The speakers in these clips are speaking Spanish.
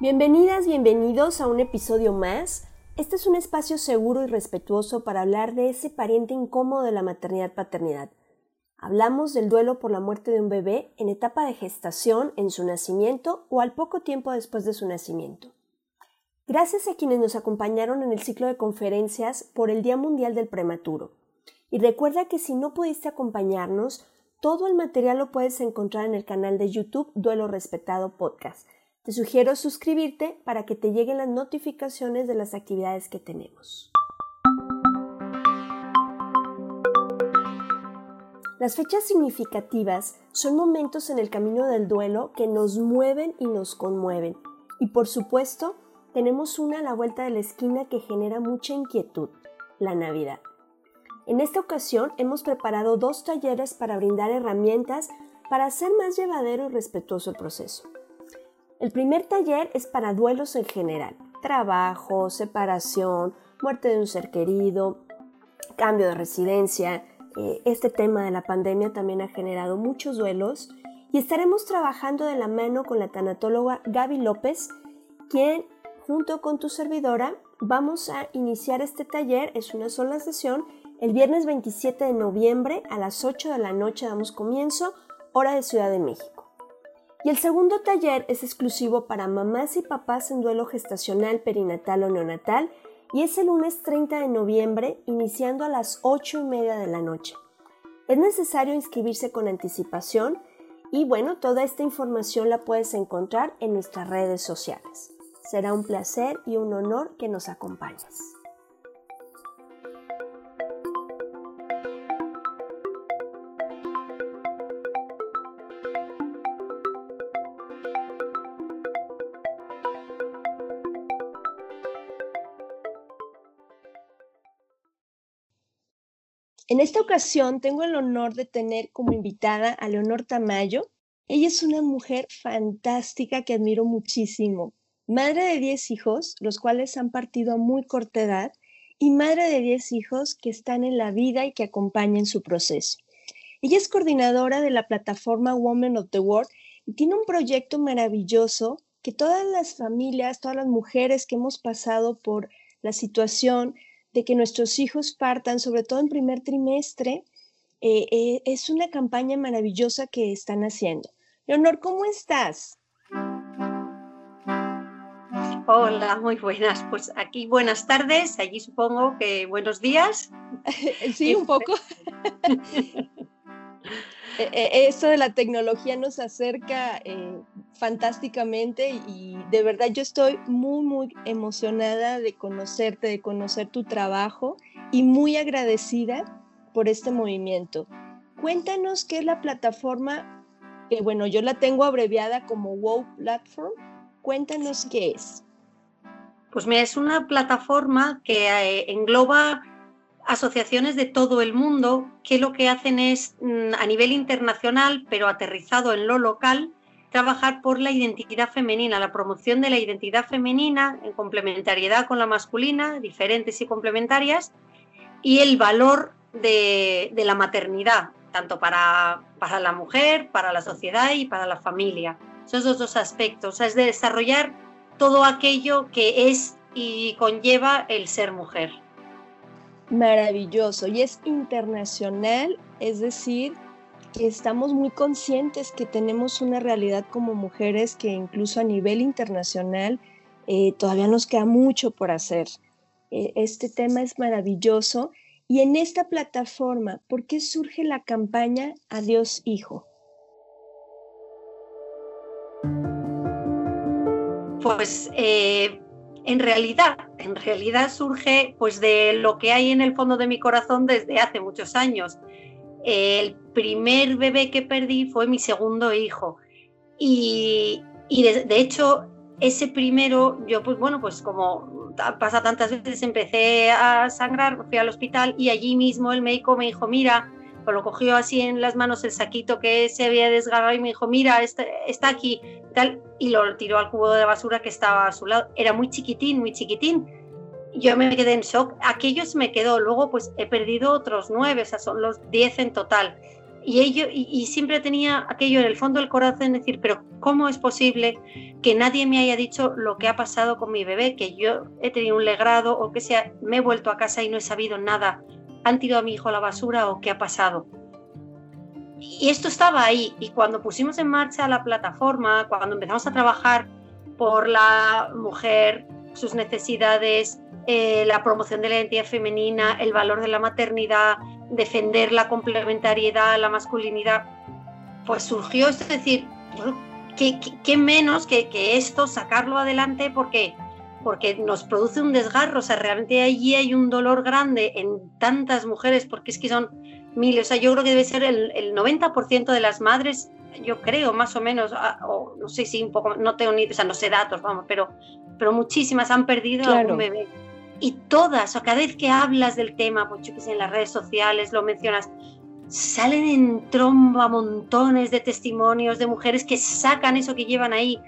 Bienvenidas, bienvenidos a un episodio más. Este es un espacio seguro y respetuoso para hablar de ese pariente incómodo de la maternidad-paternidad. Hablamos del duelo por la muerte de un bebé en etapa de gestación, en su nacimiento o al poco tiempo después de su nacimiento. Gracias a quienes nos acompañaron en el ciclo de conferencias por el Día Mundial del Prematuro. Y recuerda que si no pudiste acompañarnos, todo el material lo puedes encontrar en el canal de YouTube Duelo Respetado Podcast te sugiero suscribirte para que te lleguen las notificaciones de las actividades que tenemos. Las fechas significativas son momentos en el camino del duelo que nos mueven y nos conmueven. Y por supuesto, tenemos una a la vuelta de la esquina que genera mucha inquietud, la Navidad. En esta ocasión hemos preparado dos talleres para brindar herramientas para hacer más llevadero y respetuoso el proceso. El primer taller es para duelos en general, trabajo, separación, muerte de un ser querido, cambio de residencia. Eh, este tema de la pandemia también ha generado muchos duelos y estaremos trabajando de la mano con la tanatóloga Gaby López, quien junto con tu servidora vamos a iniciar este taller, es una sola sesión, el viernes 27 de noviembre a las 8 de la noche damos comienzo, hora de Ciudad de México. Y el segundo taller es exclusivo para mamás y papás en duelo gestacional, perinatal o neonatal y es el lunes 30 de noviembre iniciando a las 8 y media de la noche. Es necesario inscribirse con anticipación y bueno, toda esta información la puedes encontrar en nuestras redes sociales. Será un placer y un honor que nos acompañes. En esta ocasión tengo el honor de tener como invitada a Leonor Tamayo. Ella es una mujer fantástica que admiro muchísimo. Madre de 10 hijos, los cuales han partido a muy corta edad, y madre de 10 hijos que están en la vida y que acompañan su proceso. Ella es coordinadora de la plataforma Women of the World y tiene un proyecto maravilloso que todas las familias, todas las mujeres que hemos pasado por la situación de que nuestros hijos partan, sobre todo en primer trimestre, eh, eh, es una campaña maravillosa que están haciendo. Leonor, ¿cómo estás? Hola, muy buenas. Pues aquí buenas tardes, allí supongo que buenos días. sí, un poco. E, e, esto de la tecnología nos acerca eh, fantásticamente y de verdad yo estoy muy, muy emocionada de conocerte, de conocer tu trabajo y muy agradecida por este movimiento. Cuéntanos qué es la plataforma, que bueno, yo la tengo abreviada como WOW Platform. Cuéntanos qué es. Pues mira, es una plataforma que eh, engloba asociaciones de todo el mundo que lo que hacen es mm, a nivel internacional, pero aterrizado en lo local, trabajar por la identidad femenina, la promoción de la identidad femenina en complementariedad con la masculina, diferentes y complementarias, y el valor de, la maternidad, tanto para, para, la mujer, para la sociedad y para la familia. Esos dos aspectos, es de desarrollar todo aquello que es y conlleva el ser mujer. Maravilloso. Y es internacional, es decir, estamos muy conscientes que tenemos una realidad como mujeres que incluso a nivel internacional eh, todavía nos queda mucho por hacer. Eh, este tema es maravilloso. Y en esta plataforma, ¿por qué surge la campaña Adiós Hijo? Pues eh, en realidad, en realidad surge pues de lo que hay en el fondo de mi corazón desde hace muchos años. El primer bebé que perdí fue mi segundo hijo y, de, hecho ese primero, yo pues bueno, pues como pasa tantas veces, empecé a sangrar, fui al hospital y allí mismo el médico me dijo, mira, pues lo cogió así en las manos el saquito que se había desgarrado y me dijo, mira, está, está aquí, tal, y lo tiró al cubo de basura que estaba a su lado. Era muy chiquitín, muy chiquitín. Yo me quedé en shock. Aquello se me quedó. Luego, pues he perdido otros nueve, o son los diez en total. Y, ello, y, siempre tenía aquello en el fondo del corazón, decir, pero ¿cómo es posible que nadie me haya dicho lo que ha pasado con mi bebé? Que yo he tenido un legrado o que sea, me he vuelto a casa y no he sabido nada. ¿Han tirado a mi hijo a la basura o qué ha pasado? Y esto estaba ahí. Y cuando pusimos en marcha la plataforma, cuando empezamos a trabajar por la mujer, sus necesidades, eh, la promoción de la identidad femenina, el valor de la maternidad, defender la complementariedad, la masculinidad, pues surgió esto, es decir, ¿qué, menos que, que, esto, sacarlo adelante porque, porque nos produce un desgarro, o sea, realmente allí hay un dolor grande en tantas mujeres, porque es que son o sea, yo creo que debe ser el, el 90% de las madres, yo creo, más o menos, ah, o no sé si un poco, no tengo ni, o sea, no sé datos, vamos, pero, pero muchísimas han perdido a un bebé. Y todas, o cada vez que hablas del tema, pues yo que sé, en las redes sociales lo mencionas, salen en tromba montones de testimonios de mujeres que sacan eso que llevan ahí,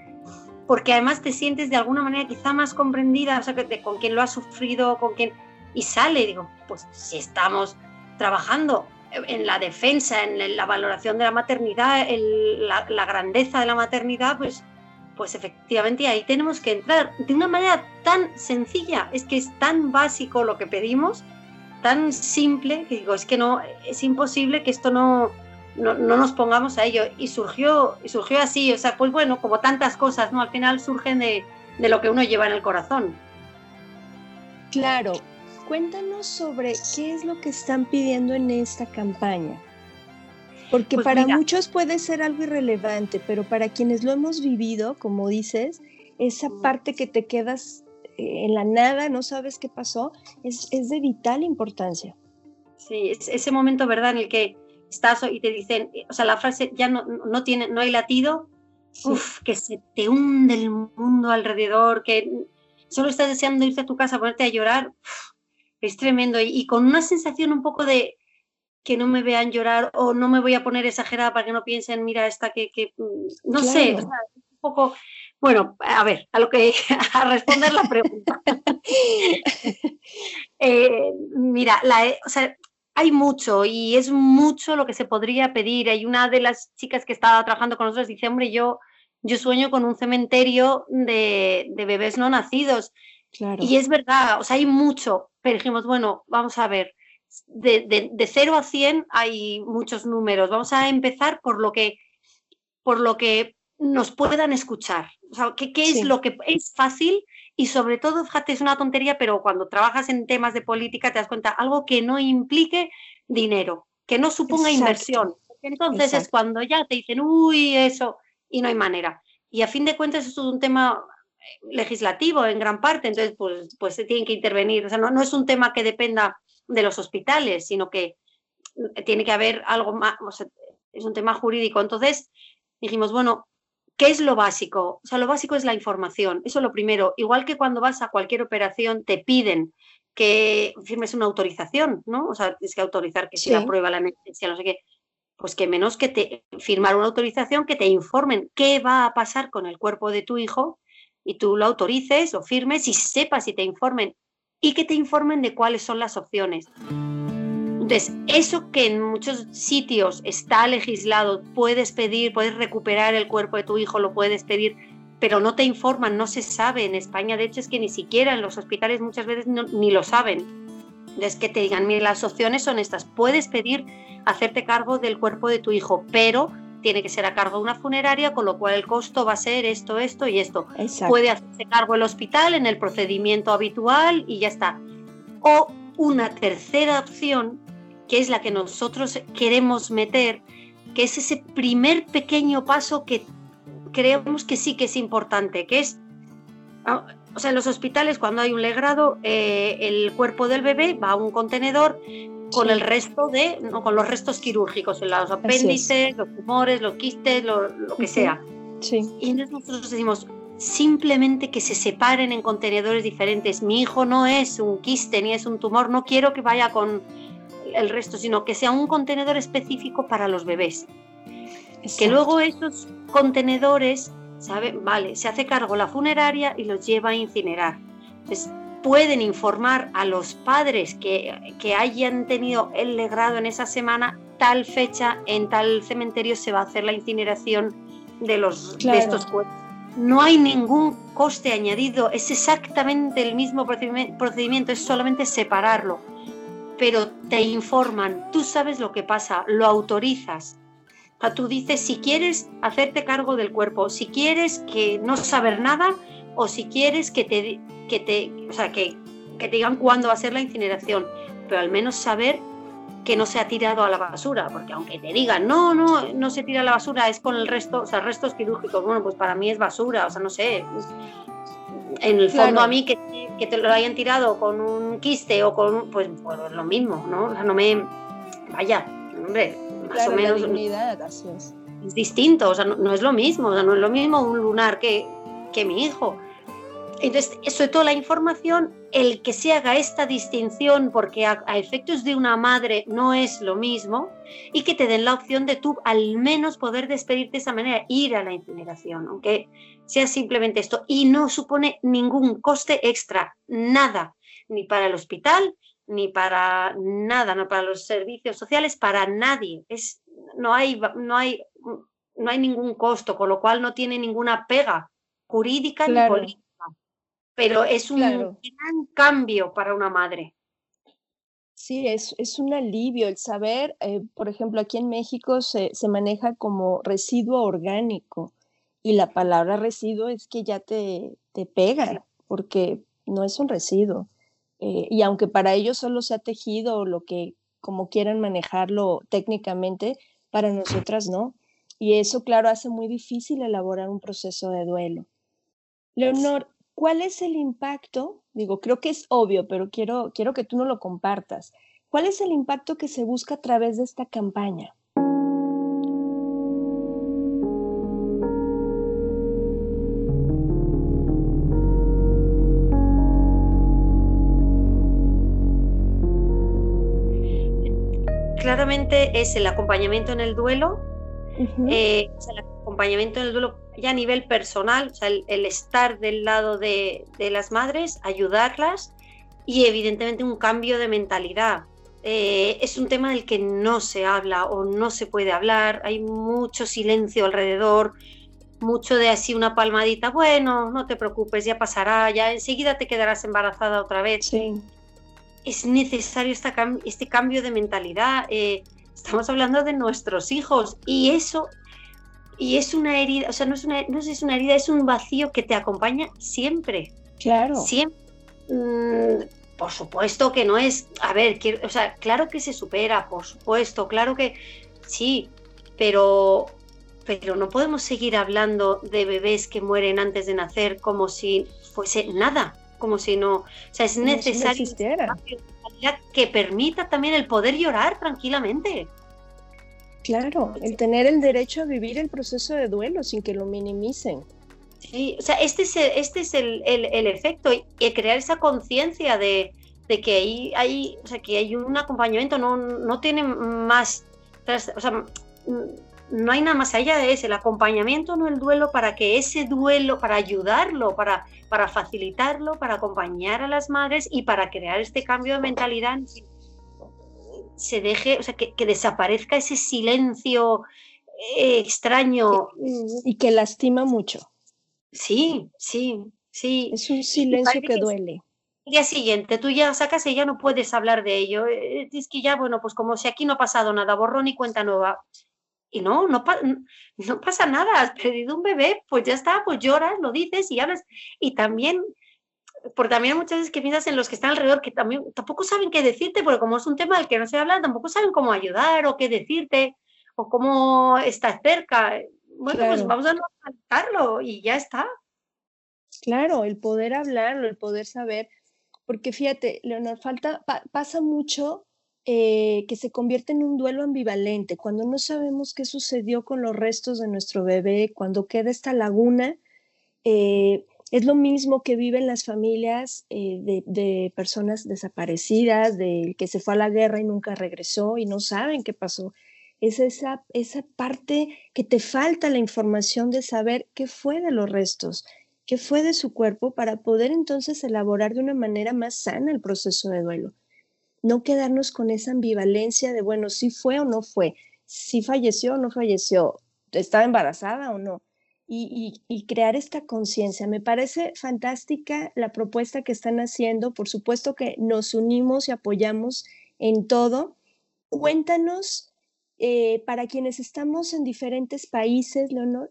porque además te sientes de alguna manera quizá más comprendida, o sea, que con quien lo ha sufrido, con quien... Y sale, digo, pues si estamos trabajando en la defensa, en la valoración de la maternidad, la, grandeza de la maternidad, pues, pues efectivamente ahí tenemos que entrar de una manera tan sencilla, es que es tan básico lo que pedimos, tan simple, que digo, es que no, es imposible que esto no, no, nos pongamos a ello. Y surgió, y surgió así, o sea, pues bueno, como tantas cosas, ¿no? Al final surgen de, de lo que uno lleva en el corazón. Claro, cuéntanos sobre qué es lo que están pidiendo en esta campaña. Porque pues para muchos puede ser algo irrelevante, pero para quienes lo hemos vivido, como dices, esa parte que te quedas eh, en la nada, no sabes qué pasó, es, de vital importancia. Sí, es ese momento, ¿verdad?, en el que estás y te dicen, eh, o sea, la frase ya no, no tiene, no hay latido, que se te hunde el mundo alrededor, que solo estás deseando irte a tu casa, ponerte a llorar, es tremendo y, con una sensación un poco de que no me vean llorar o no me voy a poner exagerada para que no piensen, mira, esta que, mm, no sé, un poco, bueno, a ver, a lo que, a responder la pregunta. Eh, mira, la, o sea, hay mucho y es mucho lo que se podría pedir. Hay una de las chicas que estaba trabajando con nosotros dice, hombre, yo, yo sueño con un cementerio de, de bebés no nacidos. Y es verdad, o sea, hay mucho, pero dijimos, bueno, vamos a ver, de, de, de 0 a 100 hay muchos números, vamos a empezar por lo que, por lo que nos puedan escuchar, o sea, ¿qué, qué es lo que es fácil? Y sobre todo, fíjate, es una tontería, pero cuando trabajas en temas de política te das cuenta, algo que no implique dinero, que no suponga inversión. Entonces es cuando ya te dicen, uy, eso, y no hay manera. Y a fin de cuentas, eso es un tema legislativo en gran parte, entonces pues, pues se tienen que intervenir. O sea, no, no es un tema que dependa de los hospitales, sino que tiene que haber algo más, es un tema jurídico. Entonces dijimos, bueno, ¿qué es lo básico? O sea, lo básico es la información, eso es lo primero. Igual que cuando vas a cualquier operación te piden que firmes una autorización, ¿no? O sea, tienes que autorizar que se aprueba la necesidad, no sé qué pues que menos que te firmar una autorización que te informen qué va a pasar con el cuerpo de tu hijo y tú lo autorices, lo firmes y sepas y te informen y que te informen de cuáles son las opciones. Entonces, eso que en muchos sitios está legislado, puedes pedir, puedes recuperar el cuerpo de tu hijo, lo puedes pedir, pero no te informan, no se sabe. En España, de hecho, es que ni siquiera en los hospitales muchas veces ni lo saben. Es que te digan, mira, las opciones son estas. Puedes pedir hacerte cargo del cuerpo de tu hijo, pero tiene que ser a cargo de una funeraria, con lo cual el costo va a ser esto, esto y esto. Puede hacerse cargo el hospital en el procedimiento habitual y ya está. O una tercera opción, que es la que nosotros queremos meter, que es ese primer pequeño paso que creemos que sí que es importante, que es, ah, o sea, en los hospitales cuando hay un legrado, eh, el cuerpo del bebé va a un contenedor con el resto de, no, con los restos quirúrgicos, los apéndices, los tumores, los quistes, lo, que sea. Sí. Y nosotros decimos, simplemente que se separen en contenedores diferentes. Mi hijo no es un quiste ni es un tumor, no quiero que vaya con el resto, sino que sea un contenedor específico para los bebés. Que luego esos contenedores, ¿sabe? Vale, se hace cargo la funeraria y los lleva a incinerar. Entonces, pueden informar a los padres que, que hayan tenido el legrado en esa semana, tal fecha, en tal cementerio se va a hacer la incineración de, los, de estos cuerpos. No hay ningún coste añadido, es exactamente el mismo procedimiento, es solamente separarlo. Pero te informan, tú sabes lo que pasa, lo autorizas. tú dices si quieres hacerte cargo del cuerpo, si quieres que no saber nada, o si quieres que te, que te, o sea, que, que te digan cuándo va a ser la incineración, pero al menos saber que no se ha tirado a la basura, porque aunque te digan, no, no, no se tira a la basura, es con el resto, o sea, restos quirúrgicos, bueno, pues para mí es basura, o sea, no sé, en el fondo a mí que, que, te lo hayan tirado con un quiste o con, pues, lo mismo, ¿no? O sea, no me, vaya, hombre, más o menos... es distinto, o sea, no, no, es lo mismo, o sea, no es lo mismo un lunar que, que mi hijo. Entonces, sobre todo la información, el que se haga esta distinción, porque a, efectos de una madre no es lo mismo, y que te den la opción de tú al menos poder despedirte de esa manera, ir a la incineración, aunque sea simplemente esto, y no supone ningún coste extra, nada, ni para el hospital, ni para nada, no para los servicios sociales, para nadie. Es, no, hay, no, hay, no hay ningún costo, con lo cual no tiene ninguna pega jurídica ni política, pero es un gran cambio para una madre. Sí, es, es un alivio el saber, eh, por ejemplo, aquí en México se, se, maneja como residuo orgánico y la palabra residuo es que ya te, te pega, porque no es un residuo. Eh, y aunque para ellos solo sea tejido o lo que como quieran manejarlo técnicamente, para nosotras no. Y eso, claro, hace muy difícil elaborar un proceso de duelo. Leonor, ¿cuál es el impacto? Digo, creo que es obvio, pero quiero, quiero que tú no lo compartas. ¿Cuál es el impacto que se busca a través de esta campaña? Claramente es el acompañamiento en el duelo, eh, el acompañamiento en el duelo ya a nivel personal, o sea, el, estar del lado de, las madres, ayudarlas y evidentemente un cambio de mentalidad. Eh, es un tema del que no se habla o no se puede hablar, hay mucho silencio alrededor, mucho de así una palmadita, bueno, no te preocupes, ya pasará, ya enseguida te quedarás embarazada otra vez. Es necesario esta, este cambio de mentalidad. Eh, estamos hablando de nuestros hijos y eso y es una herida, o sea, no es una, no es una herida, es un vacío que te acompaña siempre. Claro. Siempre. Mm, por supuesto que no es, a ver, o sea, claro que se supera, por supuesto, claro que sí, pero, pero no podemos seguir hablando de bebés que mueren antes de nacer como si fuese nada, como si no, o sea, es necesario que permita también el poder llorar tranquilamente. Claro, el tener el derecho a vivir el proceso de duelo sin que lo minimicen. Sí, o sea, este es el, este es el, el, efecto y, crear esa conciencia de, de, que hay, hay, o sea, que hay un acompañamiento, no, no tiene más, o sea, no hay nada más allá de ese, el acompañamiento, no el duelo, para que ese duelo, para ayudarlo, para, para facilitarlo, para acompañar a las madres y para crear este cambio de mentalidad, se deje, o sea, que, desaparezca ese silencio eh, extraño. Y que lastima mucho. Sí, sí, sí. Es un silencio que duele. El día siguiente tú ya sacas y ya no puedes hablar de ello. Eh, es que ya, bueno, pues como si aquí no ha pasado nada, borrón y cuenta nueva. Y no, no, no pasa nada, has perdido un bebé, pues ya está, pues lloras, lo dices y hablas. Y también, porque también muchas veces que piensas en los que están alrededor, que también tampoco saben qué decirte, porque como es un tema del que no se habla, tampoco saben cómo ayudar o qué decirte o cómo estar cerca. Bueno, pues vamos a normalizarlo y ya está. Claro, el poder hablarlo, el poder saber, porque fíjate, Leonor, falta, pasa mucho eh, que se convierte en un duelo ambivalente, cuando no sabemos qué sucedió con los restos de nuestro bebé, cuando queda esta laguna, eh, es lo mismo que viven las familias eh, de, personas desaparecidas, del que se fue a la guerra y nunca regresó y no saben qué pasó. Es esa, esa parte que te falta la información de saber qué fue de los restos, qué fue de su cuerpo para poder entonces elaborar de una manera más sana el proceso de duelo no quedarnos con esa ambivalencia de, bueno, si fue o no fue, si falleció o no falleció, estaba embarazada o no. Y, crear esta conciencia. Me parece fantástica la propuesta que están haciendo. Por supuesto que nos unimos y apoyamos en todo. Cuéntanos, eh, para quienes estamos en diferentes países, Leonor,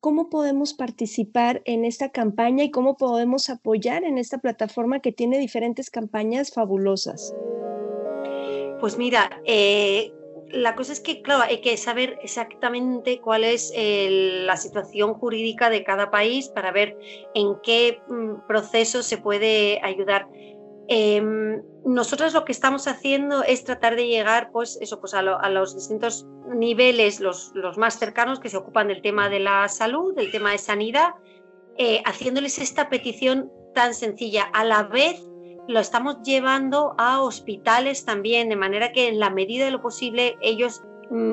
cómo podemos participar en esta campaña y cómo podemos apoyar en esta plataforma que tiene diferentes campañas fabulosas. Pues mira, eh, la cosa es que, claro, hay que saber exactamente cuál es la situación jurídica de cada país para ver en qué mm, proceso se puede ayudar. Em, nosotros lo que estamos haciendo es tratar de llegar pues, eso, pues a, los distintos niveles, los, más cercanos que se ocupan del tema de la salud, del tema de sanidad, eh, haciéndoles esta petición tan sencilla. A la vez lo estamos llevando a hospitales también, de manera que en la medida de lo posible ellos mm,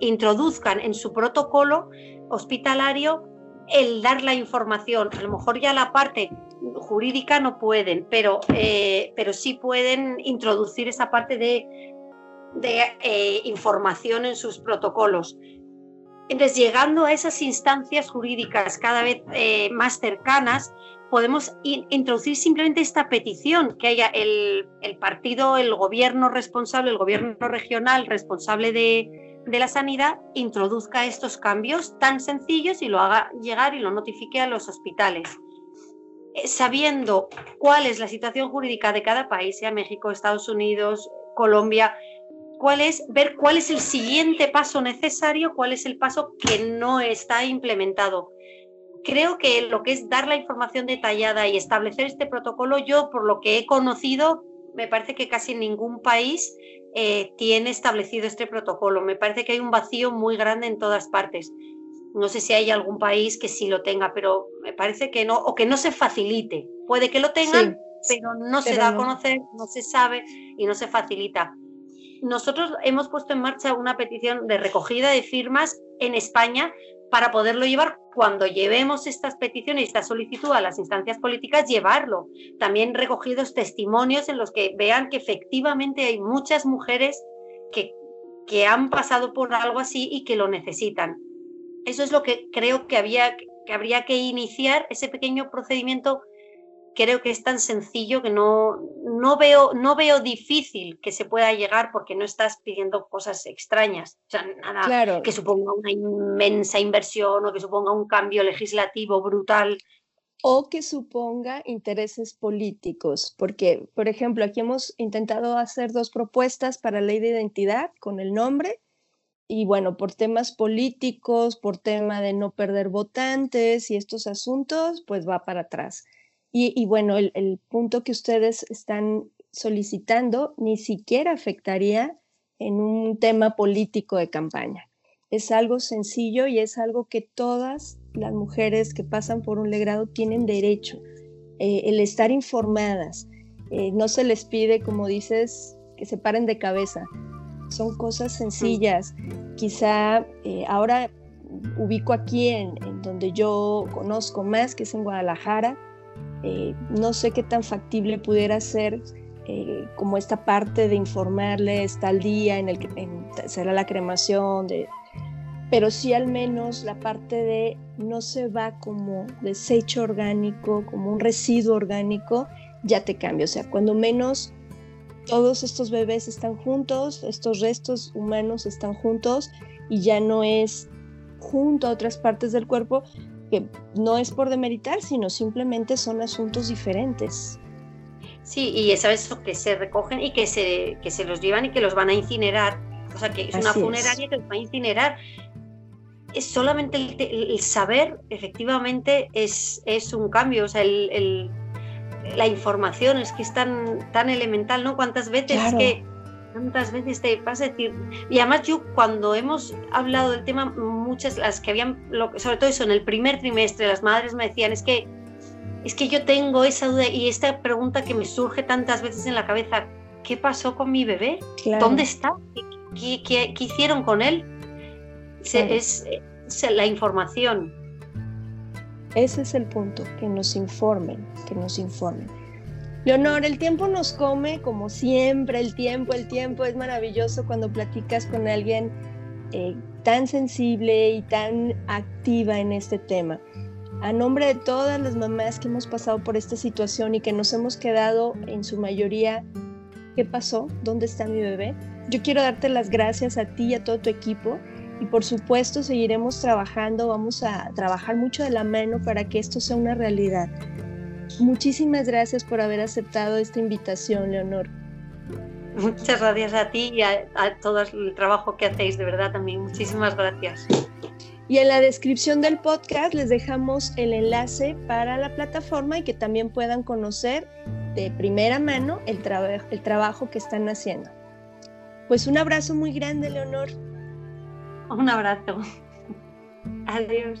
introduzcan en su protocolo hospitalario el dar la información. A lo mejor ya la parte jurídica no pueden, pero, eh, pero sí pueden introducir esa parte de, de eh, información en sus protocolos. Entonces, llegando a esas instancias jurídicas cada vez eh, más cercanas, podemos introducir simplemente esta petición, que haya el, partido, el gobierno responsable, el gobierno regional responsable de, la sanidad, introduzca estos cambios tan sencillos y lo haga llegar y lo notifique a los hospitales. Eh, sabiendo cuál es la situación jurídica de cada país, sea México, Estados Unidos, Colombia, cuál es, ver cuál es el siguiente paso necesario, cuál es el paso que no está implementado creo que lo que es dar la información detallada y establecer este protocolo, yo por lo que he conocido, me parece que casi ningún país eh, tiene establecido este protocolo. Me parece que hay un vacío muy grande en todas partes. No sé si hay algún país que sí lo tenga, pero me parece que no, o que no se facilite. Puede que lo tengan, pero no se da a conocer, no se sabe y no se facilita. Nosotros hemos puesto en marcha una petición de recogida de firmas en España para poderlo llevar cuando llevemos estas peticiones y esta solicitud a las instancias políticas, llevarlo. También recogidos testimonios en los que vean que efectivamente hay muchas mujeres que, que han pasado por algo así y que lo necesitan. Eso es lo que creo que, había, que habría que iniciar, ese pequeño procedimiento creo que es tan sencillo que no, no, veo, no veo difícil que se pueda llegar porque no estás pidiendo cosas extrañas. O sea, nada que suponga una inmensa inversión o que suponga un cambio legislativo brutal. O que suponga intereses políticos, porque, por ejemplo, aquí hemos intentado hacer dos propuestas para ley de identidad con el nombre, y bueno, por temas políticos, por tema de no perder votantes y estos asuntos, pues va para atrás. Y, bueno, el, punto que ustedes están solicitando ni siquiera afectaría en un tema político de campaña. Es algo sencillo y es algo que todas las mujeres que pasan por un legrado tienen derecho, eh, el estar informadas. Eh, no se les pide, como dices, que se paren de cabeza. son cosas sencillas. Quizá eh, ahora ubico aquí en, donde yo conozco más, que es en Guadalajara. Eh, no sé qué tan factible pudiera ser eh, como esta parte de informarle, está al día en el que será la cremación, pero sí al menos la parte de no se va como desecho orgánico, como un residuo orgánico, ya te cambia. O sea, cuando menos todos estos bebés están juntos, estos restos humanos están juntos y ya no es junto a otras partes del cuerpo, que no es por demeritar, sino simplemente son asuntos diferentes. Sí, y sabes eso, que se recogen y que se, que se los llevan y que los van a incinerar. O sea, que es una funeraria que los va a incinerar. Es solamente el, saber, efectivamente, es, es, un cambio. O sea, el, la información es que es tan, tan elemental, ¿no? ¿Cuántas veces que tantas veces te pasa decir, y además yo cuando hemos hablado del tema, muchas las que habían, sobre todo eso, en el primer trimestre, las madres me decían, es que, es que yo tengo esa duda y esta pregunta que me surge tantas veces en la cabeza, ¿qué pasó con mi bebé? ¿Dónde está? ¿Qué, qué, hicieron con él? Es, es la información. Ese es el punto, que nos informen, que nos informen. Leonor, el tiempo nos come como siempre, el tiempo, el tiempo es maravilloso cuando platicas con alguien eh, tan sensible y tan activa en este tema. A nombre de todas las mamás que hemos pasado por esta situación y que nos hemos quedado en su mayoría, ¿qué pasó? ¿Dónde está mi bebé? Yo quiero darte las gracias a ti y a todo tu equipo y por supuesto seguiremos trabajando, vamos a trabajar mucho de la mano para que esto sea una realidad. Muchísimas gracias por haber aceptado esta invitación, Leonor. Muchas gracias a ti y a, todo el trabajo que hacéis, de verdad también. Muchísimas gracias. Y en la descripción del podcast les dejamos el enlace para la plataforma y que también puedan conocer de primera mano el, el trabajo que están haciendo. Pues un abrazo muy grande, Leonor. Un abrazo. Adiós.